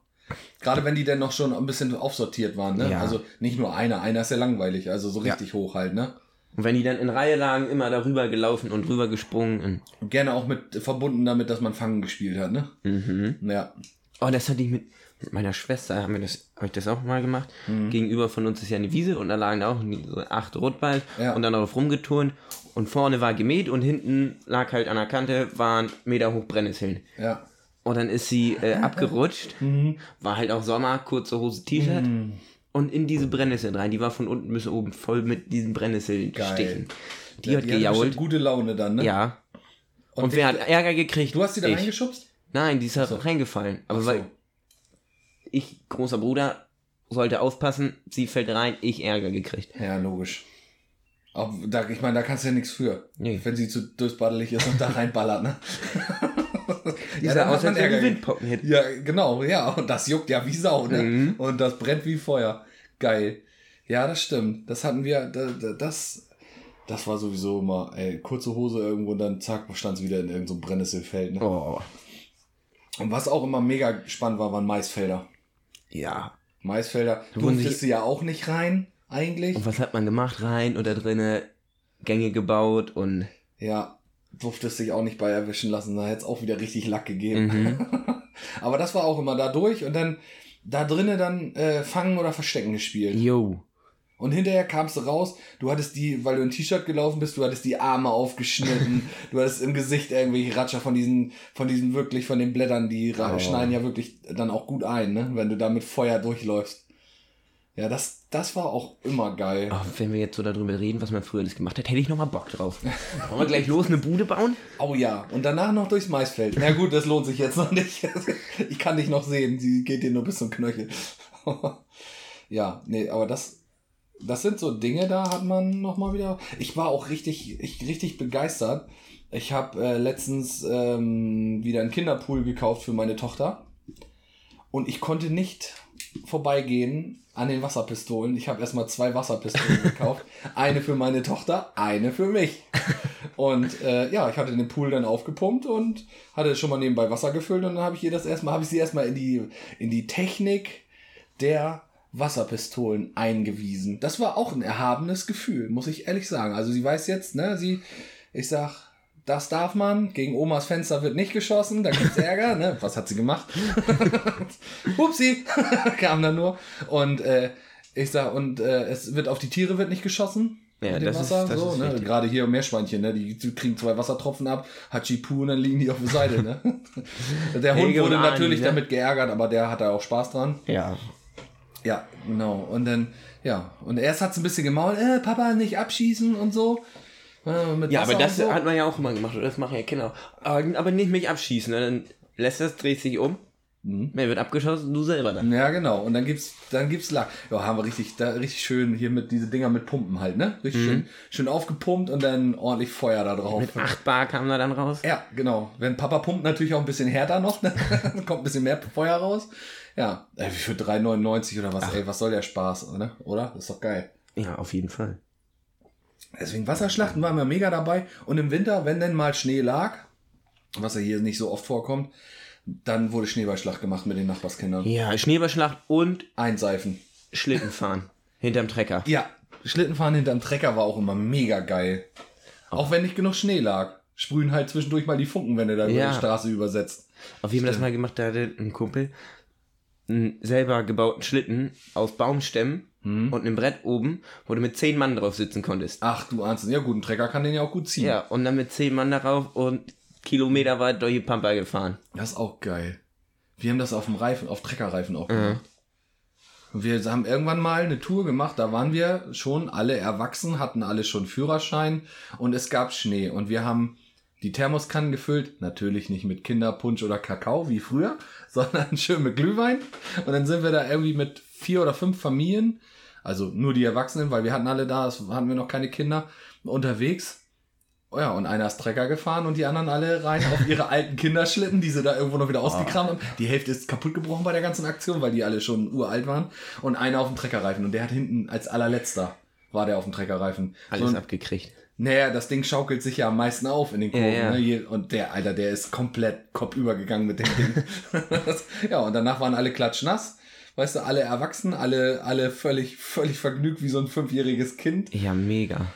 gerade wenn die dann noch schon ein bisschen aufsortiert waren, ne? Ja. Also nicht nur einer, einer ist ja langweilig, also so richtig hoch halt, ne? Und wenn die dann in Reihe lagen, immer darüber gelaufen und rüber gesprungen. Und, Gerne auch mit verbunden damit, dass man Fangen gespielt hat, ne? mhm. Ja. Oh, das hatte ich mit, meiner Schwester, haben wir das, habe ich das auch mal gemacht. Mhm. Gegenüber von uns ist ja eine Wiese und da lagen auch so acht Rotballen Ja. und dann darauf rumgeturnt. Und vorne war gemäht und hinten lag halt an der Kante, waren Meter hoch Brennnesseln. Ja. Und dann ist sie äh, abgerutscht, Mhm. war halt auch Sommer, kurze Hose, T-Shirt. Und in diese Brennnesseln rein. Die war von unten bis oben voll mit diesen gestichen. Die Ja, hat bestimmt gejault. gute Laune dann, ne? Ja. Und, wer hat Ärger gekriegt? Du hast die da ich. reingeschubst? Nein, die ist da reingefallen. Aber so. weil ich, großer Bruder, sollte aufpassen, sie fällt rein, ich Ärger gekriegt. Ja, logisch. Auch da, ich meine, da kannst du ja nichts für. Nee. Wenn sie zu durchbaddelig ist und da <laughs> reinballert, ne? <laughs> Ja, dann aus, als Windpocken hätte. Ja, genau, ja. Und das juckt ja wie Sau, ne? Mhm. Und das brennt wie Feuer. Geil. Ja, das stimmt. Das hatten wir, da- da- das, das war sowieso immer, ey, kurze Hose irgendwo und dann zack, stand es wieder in irgendeinem so Brennnesselfeld, ne? Oh, Und was auch immer mega spannend war, waren Maisfelder. ja. Maisfelder wurden durftest sie- du ja auch nicht rein, eigentlich. Und was hat man gemacht? Rein oder drinnen Gänge gebaut und Ja, durftest dich auch nicht bei erwischen lassen. Da hätte es auch wieder richtig Lack gegeben. Mhm. <laughs> Aber das war auch immer da durch und dann da drinnen dann äh, Fangen oder Verstecken gespielt. Jo. Und hinterher kamst du raus, du hattest die, weil du ein T-Shirt gelaufen bist, du hattest die Arme aufgeschnitten, <laughs> du hattest im Gesicht irgendwelche Ratscher von diesen, von diesen wirklich, von den Blättern, die Oh. schneiden ja wirklich dann auch gut ein, ne? Wenn du da mit Feuer durchläufst. Ja, das, das war auch immer geil. Oh, wenn wir jetzt so darüber reden, was man früher alles gemacht hat, hätte ich noch mal Bock drauf. Wollen wir gleich los eine Bude bauen? Oh ja, und danach noch durchs Maisfeld. Na gut, das lohnt sich jetzt noch nicht. Ich kann dich noch sehen, sie geht dir nur bis zum Knöchel. <laughs> ja, nee, aber das, das sind so Dinge, da hat man noch mal wieder. Ich war auch richtig, ich, richtig begeistert. Ich habe äh, letztens ähm, wieder einen Kinderpool gekauft für meine Tochter und ich konnte nicht vorbeigehen an den Wasserpistolen. Ich habe erstmal zwei Wasserpistolen <laughs> gekauft. Eine für meine Tochter, eine für mich. Und äh, ja, ich hatte den Pool dann aufgepumpt und hatte schon mal nebenbei Wasser gefüllt und dann habe ich ihr das erstmal, habe ich sie erstmal in die, in die Technik der Wasserpistolen eingewiesen. Das war auch ein erhabenes Gefühl, muss ich ehrlich sagen. Also sie weiß jetzt, ne, sie, ich sag, das darf man, gegen Omas Fenster wird nicht geschossen, da gibt's Ärger, ne? Was hat sie gemacht? <laughs> Hupsi, <laughs> kam dann nur. Und äh, ich sag, und äh, es wird auf die Tiere wird nicht geschossen. Ja, das ist- Wasser, das so, ist ne? Gerade hier Meerschweinchen, ne? Die kriegen zwei Wassertropfen ab, Hachipu und dann liegen die auf der Seite, ne? <laughs> Der Hund Helge wurde natürlich ne? damit geärgert, aber der hat da auch Spaß dran. Ja. Ja, genau. Und dann, ja. Und erst hat es ein bisschen gemault, äh, Papa, nicht abschießen und so. Ja, aber das und so. hat man ja auch immer gemacht, oder das machen ja Kinder. Aber, aber nicht mich abschießen, ne? dann lässt das, dreht sich um, Mhm. mir wird abgeschossen, du selber dann. Ja, genau. Und dann gibt's, dann gibt's Lack. Ja, haben wir richtig, da richtig schön hier mit diese Dinger mit Pumpen halt, ne? Richtig schön, schön aufgepumpt und dann ordentlich Feuer da drauf. Mit 8 Bar kam da dann raus. Ja, genau. Wenn Papa pumpt, natürlich auch ein bisschen härter noch, ne? Dann <laughs> kommt ein bisschen mehr Feuer raus. Ja, für 3,99 oder was, ey, was soll der Spaß, ne? Oder? Das ist doch geil. Ja, auf jeden Fall. Deswegen Wasserschlachten waren wir mega dabei. Und im Winter, wenn denn mal Schnee lag, was ja hier nicht so oft vorkommt, dann wurde Schneeballschlacht gemacht mit den Nachbarskindern. Ja, Schneeballschlacht und Einseifen. Schlittenfahren. Hinterm Trecker. Ja, Schlittenfahren hinterm Trecker war auch immer mega geil. Auch wenn nicht genug Schnee lag. Sprühen halt zwischendurch mal die Funken, wenn du da über Ja. die Straße übersetzt. Auf jeden Fall das mal gemacht, da hatte ein Kumpel einen selber gebauten Schlitten aus Baumstämmen Hm. und einem Brett oben, wo du mit zehn Mann drauf sitzen konntest. Ach, du ahnst. Ja gut, ein Trecker kann den ja auch gut ziehen. Ja, und dann mit zehn Mann darauf und Kilometer weit durch die Pampa gefahren. Das ist auch geil. Wir haben das auf dem Reifen, auf Treckerreifen auch Mhm. gemacht. Und wir haben irgendwann mal eine Tour gemacht, da waren wir schon alle erwachsen, hatten alle schon Führerschein und es gab Schnee. Und wir haben die Thermoskannen gefüllt, natürlich nicht mit Kinderpunsch oder Kakao wie früher, <laughs> sondern schön mit Glühwein. Und dann sind wir da irgendwie mit vier oder fünf Familien, also nur die Erwachsenen, weil wir hatten alle da, hatten wir noch keine Kinder, unterwegs. Oh ja, und einer ist Trecker gefahren und die anderen alle rein auf ihre <laughs> alten Kinderschlitten, die sie da irgendwo noch wieder ausgekramt haben. Die Hälfte ist kaputt gebrochen bei der ganzen Aktion, weil die alle schon uralt waren. Und einer auf dem Treckerreifen. Und der hat hinten als allerletzter war der auf dem Treckerreifen. Alles so, abgekriegt. naja, das Ding schaukelt sich ja am meisten auf in den Kurven. Ja, ja. Ne? Und der, Alter, der ist komplett kopfüber gegangen mit dem Ding. <laughs> <laughs> ja, und danach waren alle klatschnass. Weißt du, alle erwachsen, alle, alle völlig, völlig vergnügt wie so ein fünfjähriges Kind Ja, mega.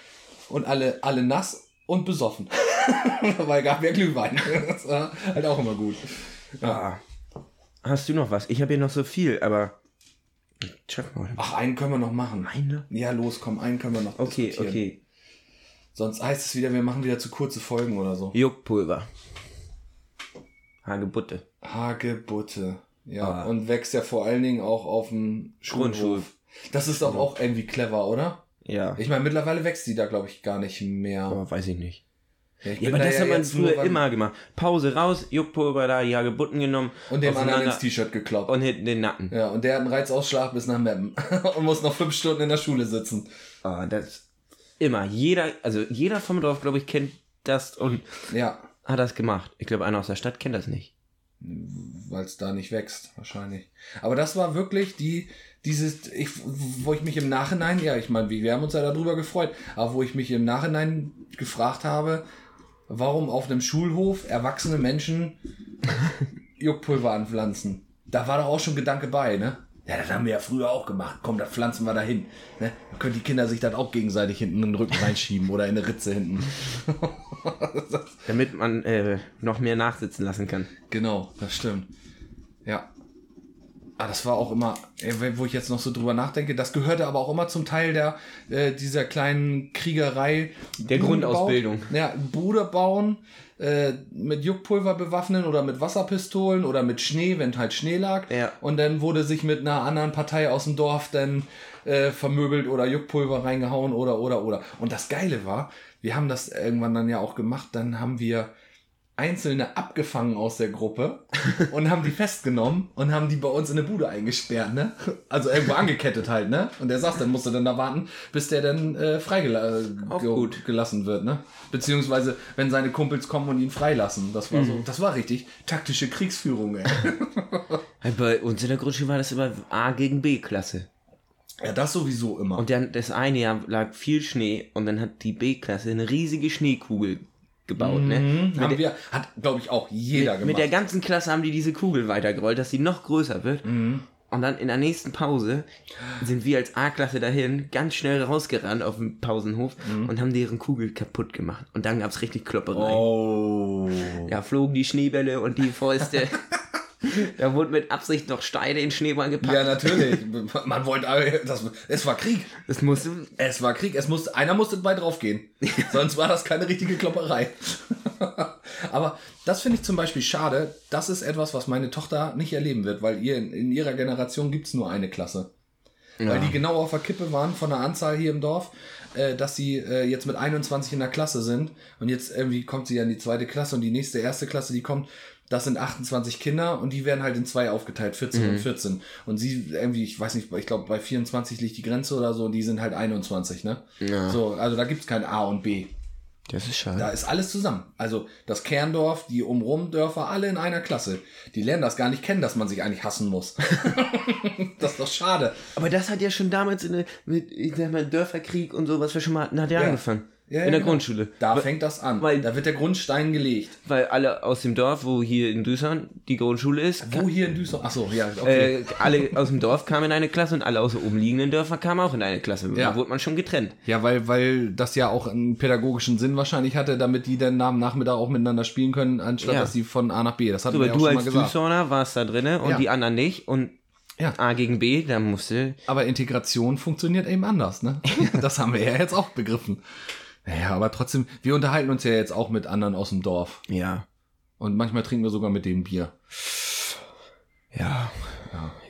und alle, alle nass und besoffen. <laughs> Weil gab ja Glühwein. Das war halt auch immer gut. Ah. Hast du noch was? Ich habe hier noch so viel, aber. Ach, einen können wir noch machen. Eine? Ja, los, komm, einen können wir noch Okay, diskutieren. okay. Sonst heißt es wieder, wir machen wieder zu kurze Folgen oder so. Juckpulver. Hagebutte. Hagebutte. Ja, Ah. und wächst ja vor allen Dingen auch auf dem Grundschul. Schulhof. Das ist doch auch irgendwie clever, oder? Ja. Ich meine, mittlerweile wächst die da, glaube ich, gar nicht mehr. Aber weiß ich nicht. Ja, ich Ja, aber da das hat man früher immer gemacht. Pause raus, Juckpulver da, die Hagebutten genommen. Und dem anderen ins T-Shirt gekloppt. Und hinten den Nacken. Ja, und der hat einen Reizausschlag bis nach Meppen. <laughs> und muss noch fünf Stunden in der Schule sitzen. Ah, das immer. Jeder, also jeder vom Dorf, glaube ich, kennt das und Ja, hat das gemacht. Ich glaube, einer aus der Stadt kennt das nicht. Weil es da nicht wächst, wahrscheinlich. Aber das war wirklich die, dieses, ich, wo ich mich im Nachhinein, ja, ich meine, wir haben uns ja darüber gefreut, aber wo ich mich im Nachhinein gefragt habe, warum auf einem Schulhof erwachsene Menschen <laughs> Juckpulver anpflanzen. Da war doch auch schon Gedanke bei, ne? Ja, das haben wir ja früher auch gemacht. Komm, das pflanzen wir da hin. Ne? Dann können die Kinder sich dann auch gegenseitig hinten in den Rücken reinschieben oder in eine Ritze hinten. <laughs> Damit man äh, noch mehr nachsitzen lassen kann. Genau, das stimmt. Ja. Ah, das war auch immer, wo ich jetzt noch so drüber nachdenke, das gehörte aber auch immer zum Teil der äh, dieser kleinen Kriegerei. Der Buden Grundausbildung. Bauen, ja, Bude bauen, äh, mit Juckpulver bewaffnen oder mit Wasserpistolen oder mit Schnee, wenn halt Schnee lag. Ja. Und dann wurde sich mit einer anderen Partei aus dem Dorf dann äh, vermöbelt oder Juckpulver reingehauen oder oder oder. Und das Geile war, wir haben das irgendwann dann ja auch gemacht, dann haben wir Einzelne abgefangen aus der Gruppe <laughs> und haben die festgenommen und haben die bei uns in eine Bude eingesperrt, ne? Also irgendwo <laughs> angekettet halt, ne? Und der saß, dann musste dann da warten, bis der dann äh, freigelassen gelassen wird, ne? Beziehungsweise, wenn seine Kumpels kommen und ihn freilassen. Das war Mhm. so, das war richtig taktische Kriegsführung, ey. <laughs> Bei uns in der Grundschule war das immer A gegen B-Klasse. ja, das sowieso immer. Und dann das eine Jahr lag viel Schnee und dann hat die B-Klasse eine riesige Schneekugel gebaut. Ne? Mhm, haben wir, hat, glaube ich, auch jeder Mit gemacht. der ganzen Klasse haben die diese Kugel weitergerollt, dass sie noch größer wird. Mhm. Und dann in der nächsten Pause sind wir als A-Klasse dahin ganz schnell rausgerannt auf dem Pausenhof Mhm. und haben deren Kugel kaputt gemacht. Und dann gab's richtig Klopperei. oh. Da flogen die Schneebälle und die Fäuste. <laughs> <laughs> da wurde mit Absicht noch Steine in den Schneeball gepackt. Ja, natürlich. <laughs> Man wollte, äh, das, es war Krieg. Das musste. Es war Krieg, es musste, einer musste bei draufgehen. Sonst war das keine richtige Klopperei. <laughs> Aber das finde ich zum Beispiel schade. Das ist etwas, was meine Tochter nicht erleben wird, weil ihr in, in ihrer Generation gibt's nur eine Klasse. Weil die genau auf der Kippe waren von der Anzahl hier im Dorf, äh, dass sie äh, jetzt mit 21 in der Klasse sind. Und jetzt irgendwie kommt sie ja in die zweite Klasse und die nächste erste Klasse, die kommt, das sind 28 Kinder und die werden halt in zwei aufgeteilt, 14 und 14. Und sie irgendwie, ich weiß nicht, ich glaube bei 24 liegt die Grenze oder so und die sind halt 21, ne? Ja. So, also da gibt's kein A und B. Das ist schade. Da ist alles zusammen. Also das Kerndorf, die umrum Dörfer, alle in einer Klasse. Die lernen das gar nicht kennen, dass man sich eigentlich hassen muss. <laughs> das ist doch schade. Aber das hat ja schon damals in der, mit, ich sag mal, Dörferkrieg und so, was wir schon mal hatten, hat ja, Ja. angefangen. Ja, in der genau. Grundschule. Da Weil- fängt das an. weil- da wird der Grundstein gelegt. Weil alle aus dem Dorf, wo hier in Düsseldorf die Grundschule ist, Wo hier in Düsseldorf? Achso, ja, okay. äh, alle aus dem Dorf kamen in eine Klasse und alle aus den umliegenden Dörfern kamen auch in eine Klasse. Ja. Da wurde man schon getrennt. ja, weil, weil das ja auch einen pädagogischen Sinn wahrscheinlich hatte, damit die dann am Nachmittag auch miteinander spielen können, anstatt Ja. dass sie von A nach B. Das hatten So, wir ja auch du schon mal als gesagt. Düsseldorfer warst da drinne und Ja. die anderen nicht und Ja. A gegen B, da musste Aber Integration funktioniert eben anders, ne? <laughs> Das haben wir ja jetzt auch begriffen. Naja, aber trotzdem, wir unterhalten uns ja jetzt auch mit anderen aus dem Dorf. ja, Und manchmal trinken wir sogar mit denen Bier. ja,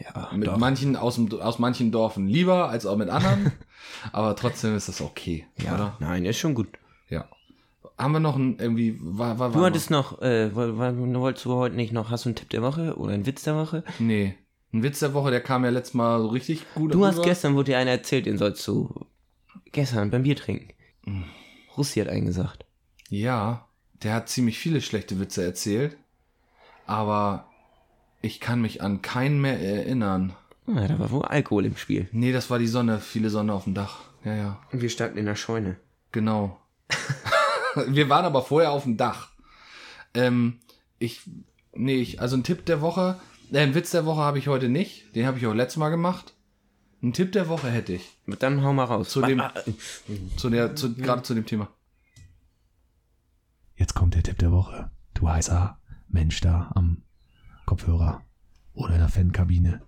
ja, Mit doch. manchen aus, dem, aus manchen Dorfen lieber als auch mit anderen. <laughs> aber trotzdem ist das okay, ja, oder? nein, ist schon gut. Ja. Haben wir noch ein, irgendwie, war, war, Du war hattest noch, äh, woll- woll- wolltest du heute nicht noch, hast du einen Tipp der Woche oder einen Witz der Woche? Nee. Ein Witz der Woche, der kam ja letztes Mal so richtig gut Du hast rüber. gestern, wurde dir einer erzählt, den sollst du gestern beim Bier trinken. Russi hat einen gesagt. Ja, der hat ziemlich viele schlechte Witze erzählt. Aber ich kann mich an keinen mehr erinnern. Ah, da war wohl Alkohol im Spiel. Nee, das war die Sonne, viele Sonne auf dem Dach. Ja, ja, Und wir standen in der Scheune. genau. <laughs> wir waren aber vorher auf dem Dach. Ähm, ich, nee, ich, also ein Tipp der Woche, äh, ein Witz der Woche habe ich heute nicht. Den habe ich auch letztes Mal gemacht. Ein Tipp der Woche hätte ich. Dann hau mal raus. Zu dem, Ah, zu der, zu, gerade zu dem Thema. Jetzt kommt der Tipp der Woche. Du heißer Mensch da am Kopfhörer oder in der Fankabine.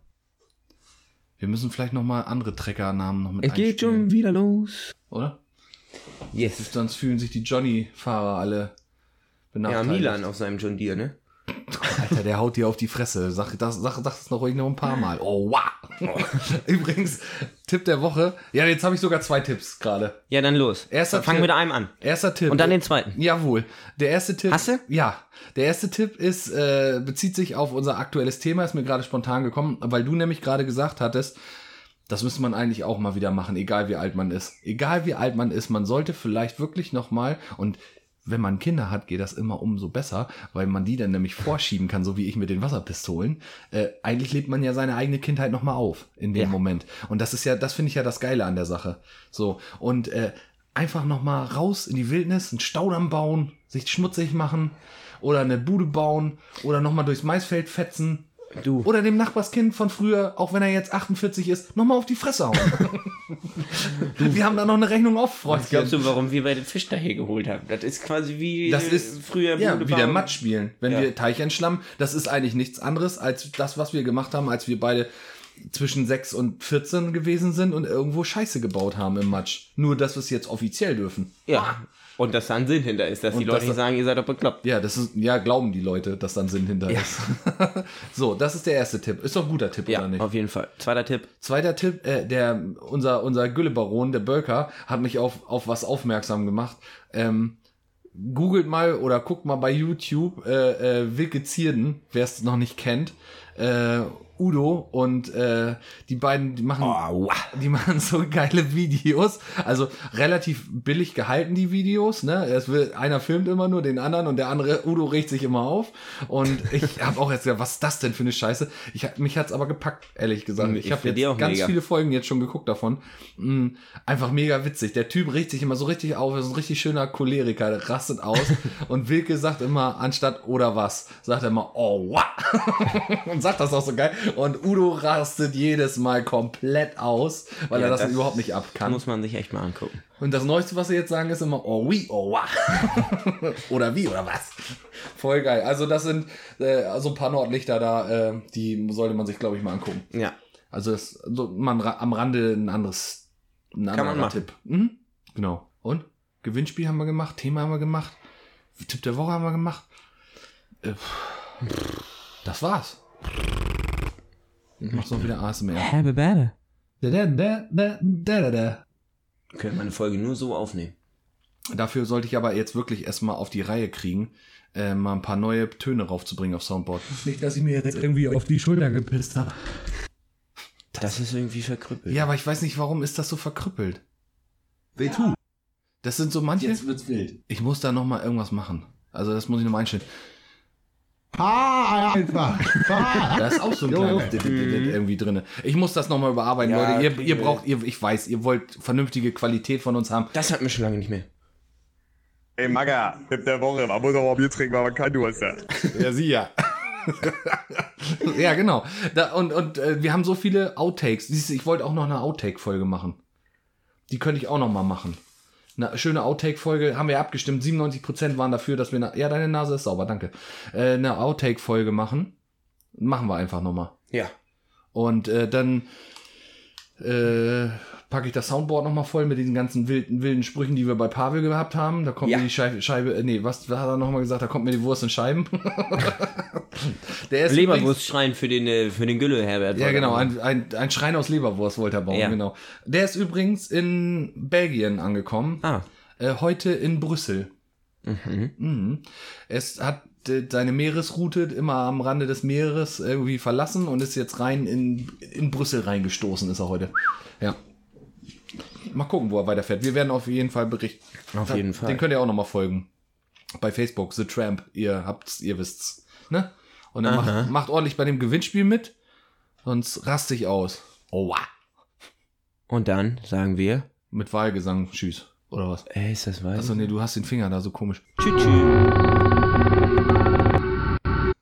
Wir müssen vielleicht noch mal andere Treckernamen noch mit Es geht schon wieder los. oder? Yes. Sonst fühlen sich die Johnny-Fahrer alle Ja, benachteiligt. Milan auf seinem John Deere, ne? Alter, der haut dir auf die Fresse. Sag das, sag, das noch ruhig noch ein paar Mal. Oh, wow. <laughs> Übrigens, Tipp der Woche. Ja, jetzt habe ich sogar zwei Tipps gerade. Ja, dann los. Erster Fangen Tipp. wir mit einem an. Erster Tipp. Und dann den zweiten. Jawohl. Der erste Tipp. Hast du? Ja. Der erste Tipp ist, äh, bezieht sich auf unser aktuelles Thema, ist mir gerade spontan gekommen, weil du nämlich gerade gesagt hattest, das müsste man eigentlich auch mal wieder machen, egal wie alt man ist. Egal wie alt man ist, man sollte vielleicht wirklich noch mal und wenn man Kinder hat, geht das immer umso besser, weil man die dann nämlich vorschieben kann, so wie ich mit den Wasserpistolen. Äh, eigentlich lebt man ja seine eigene Kindheit noch mal auf in dem Ja. Moment. Und das ist ja, das finde ich ja das Geile an der Sache. So und äh, einfach noch mal raus in die Wildnis, einen Staudamm bauen, sich schmutzig machen oder eine Bude bauen oder noch mal durchs Maisfeld fetzen Du. Oder dem Nachbarskind von früher, auch wenn er jetzt 48 ist, nochmal auf die Fresse hauen. <laughs> wir haben da noch eine Rechnung auf, Was glaubst du, warum wir beide Fisch daher geholt haben? Das ist quasi wie Das äh, ist früher ja, wie der. Matsch spielen. Wenn Ja. wir Teich entschlammen, das ist eigentlich nichts anderes als das, was wir gemacht haben, als wir beide zwischen 6 und 14 gewesen sind und irgendwo Scheiße gebaut haben im Matsch. Nur, dass wir es jetzt offiziell dürfen. Ja. Und dass da ein Sinn hinter ist, dass die Und Leute dass nicht da- sagen, ihr seid doch bekloppt. Ja, das ist, ja, glauben die Leute, dass dann Sinn hinter ist. <laughs> so, das ist der erste Tipp. Ist doch ein guter Tipp, Ja, oder nicht? auf jeden Fall. Zweiter Tipp. Zweiter Tipp, äh, der, unser, unser Güllebaron, der Bölker, hat mich auf, auf was aufmerksam gemacht. Ähm, googelt mal oder guckt mal bei YouTube äh, äh, Wilke Zierden, wer es noch nicht kennt. Äh, Udo und äh, die beiden, die machen, die <laughs> machen so geile Videos. Also relativ billig gehalten, die Videos. Ne? Es will, einer filmt immer nur den anderen und der andere, Udo regt sich immer auf. Und ich <laughs> habe auch jetzt gesagt, was ist das denn für eine Scheiße? Ich hab, mich hat's aber gepackt, ehrlich gesagt. Mhm, Ich ich habe jetzt ganz mega. viele Folgen jetzt schon geguckt davon. Mm, einfach mega witzig. Der Typ regt sich immer so richtig auf, er ist ein richtig schöner Choleriker, der rastet aus. <laughs> und Wilke sagt immer, anstatt oder was, sagt er immer, oh, wa. und sagt das auch so geil. Und Udo rastet jedes Mal komplett aus, weil Ja, er das, das überhaupt nicht ab kann. Muss man sich echt mal angucken. Und das Neueste, was sie jetzt sagen, ist immer, oh wie, oh wa. <laughs> oder wie, oder was. Voll geil. Also das sind äh, so ein paar Nordlichter da, äh, die sollte man sich, glaube ich, mal angucken. Ja. Also das, so man am Rande ein anderes ein Kann man machen. Tipp. Mhm. Genau. Und Gewinnspiel haben wir gemacht, Thema haben wir gemacht, Tipp der Woche haben wir gemacht. Äh, das war's. Ich mach so wieder ASMR. Habe Bade. Da, da, da, da, da, da, da. Können wir eine Folge nur so aufnehmen. Dafür sollte ich aber jetzt wirklich erstmal auf die Reihe kriegen, äh, mal ein paar neue Töne raufzubringen auf Soundboard. Nicht, dass ich mir jetzt irgendwie auf die Schulter gepisst habe. Das ist irgendwie verkrüppelt. Ja, aber ich weiß nicht, warum ist das so verkrüppelt. Weh tu. Das sind so manche. wird's wild. Ich muss da noch mal irgendwas machen. Also das muss ich noch mal einstellen. Ah, einfach. Ah. Da ist auch so ein Dit- irgendwie drin. Ich muss das noch mal überarbeiten, Ja, Leute. Ihr, ihr braucht, ihr, ich weiß, ihr wollt vernünftige Qualität von uns haben. Das hatten wir schon lange nicht mehr. Ey, Maga, Tipp der Woche, man muss auch mal Bier trinken, weil man kein Durst hat. Ja, sie ja. <laughs> ja, genau. Da, und und äh, wir haben so viele Outtakes. Siehst du, Ich wollte auch noch eine Outtake-Folge machen. Die könnte ich auch noch mal machen. Eine schöne Outtake-Folge haben wir abgestimmt. 97% waren dafür, dass wir... Eine, ja, deine Nase ist sauber, danke. Äh, eine Outtake-Folge machen. Machen wir einfach noch mal. Ja. Und äh, dann äh, packe ich das Soundboard nochmal voll mit diesen ganzen wilden, wilden Sprüchen, die wir bei Pavel gehabt haben. Da kommt Ja. mir die Scheibe, Scheibe äh, nee, was hat er nochmal gesagt? Da kommt mir die Wurst in Scheiben. <laughs> Der ist übrigens- Leberwurst schreien für den, äh, für den Gülle, Herbert. Ja, genau, ein, ein, ein Schrein aus Leberwurst wollte er bauen, Ja. genau. Der ist übrigens in Belgien angekommen. Ah. Äh, heute in Brüssel. Mhm. Es hat seine Meeresroute immer am Rande des Meeres irgendwie verlassen und ist jetzt rein in, in Brüssel reingestoßen, ist er heute. Ja. Mal gucken, wo er weiterfährt. Wir werden auf jeden Fall berichten. Auf jeden Fall. Den könnt ihr auch nochmal folgen. Bei Facebook, The Tramp. Ihr habt's, ihr wisst's. Ne? Und dann macht, macht ordentlich bei dem Gewinnspiel mit. Sonst rast ich aus. Oh, wow. Und dann sagen wir, Mit Wahlgesang. Tschüss. Oder was? ey, ist das weiß? Achso, nee, du hast den Finger da so komisch. Tschüss. tschüss.